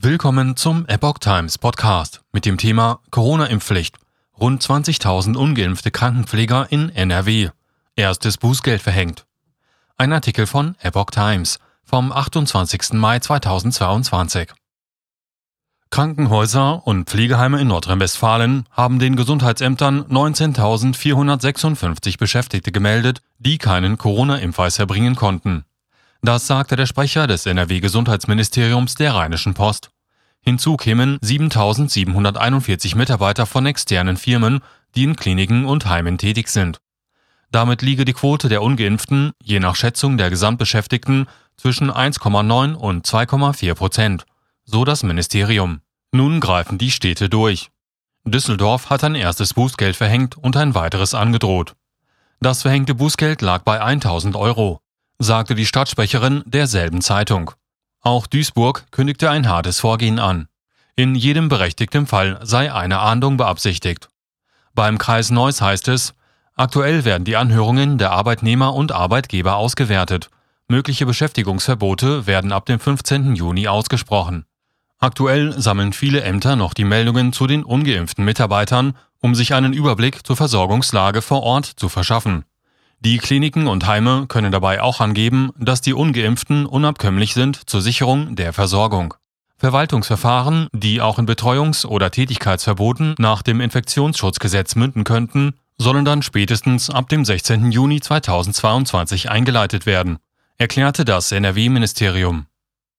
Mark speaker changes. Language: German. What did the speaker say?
Speaker 1: Willkommen zum Epoch Times Podcast mit dem Thema Corona-Impfpflicht. Rund 20.000 ungeimpfte Krankenpfleger in NRW. Erstes Bußgeld verhängt. Ein Artikel von Epoch Times vom 28. Mai 2022. Krankenhäuser und Pflegeheime in Nordrhein-Westfalen haben den Gesundheitsämtern 19.456 Beschäftigte gemeldet, die keinen Corona-Impfweis erbringen konnten. Das sagte der Sprecher des NRW-Gesundheitsministeriums der Rheinischen Post. Hinzu kämen 7741 Mitarbeiter von externen Firmen, die in Kliniken und Heimen tätig sind. Damit liege die Quote der ungeimpften, je nach Schätzung der Gesamtbeschäftigten, zwischen 1,9 und 2,4 Prozent, so das Ministerium. Nun greifen die Städte durch. Düsseldorf hat ein erstes Bußgeld verhängt und ein weiteres angedroht. Das verhängte Bußgeld lag bei 1000 Euro sagte die Stadtsprecherin derselben Zeitung. Auch Duisburg kündigte ein hartes Vorgehen an. In jedem berechtigten Fall sei eine Ahndung beabsichtigt. Beim Kreis Neuss heißt es, aktuell werden die Anhörungen der Arbeitnehmer und Arbeitgeber ausgewertet. Mögliche Beschäftigungsverbote werden ab dem 15. Juni ausgesprochen. Aktuell sammeln viele Ämter noch die Meldungen zu den ungeimpften Mitarbeitern, um sich einen Überblick zur Versorgungslage vor Ort zu verschaffen. Die Kliniken und Heime können dabei auch angeben, dass die ungeimpften unabkömmlich sind zur Sicherung der Versorgung. Verwaltungsverfahren, die auch in Betreuungs- oder Tätigkeitsverboten nach dem Infektionsschutzgesetz münden könnten, sollen dann spätestens ab dem 16. Juni 2022 eingeleitet werden, erklärte das NRW-Ministerium.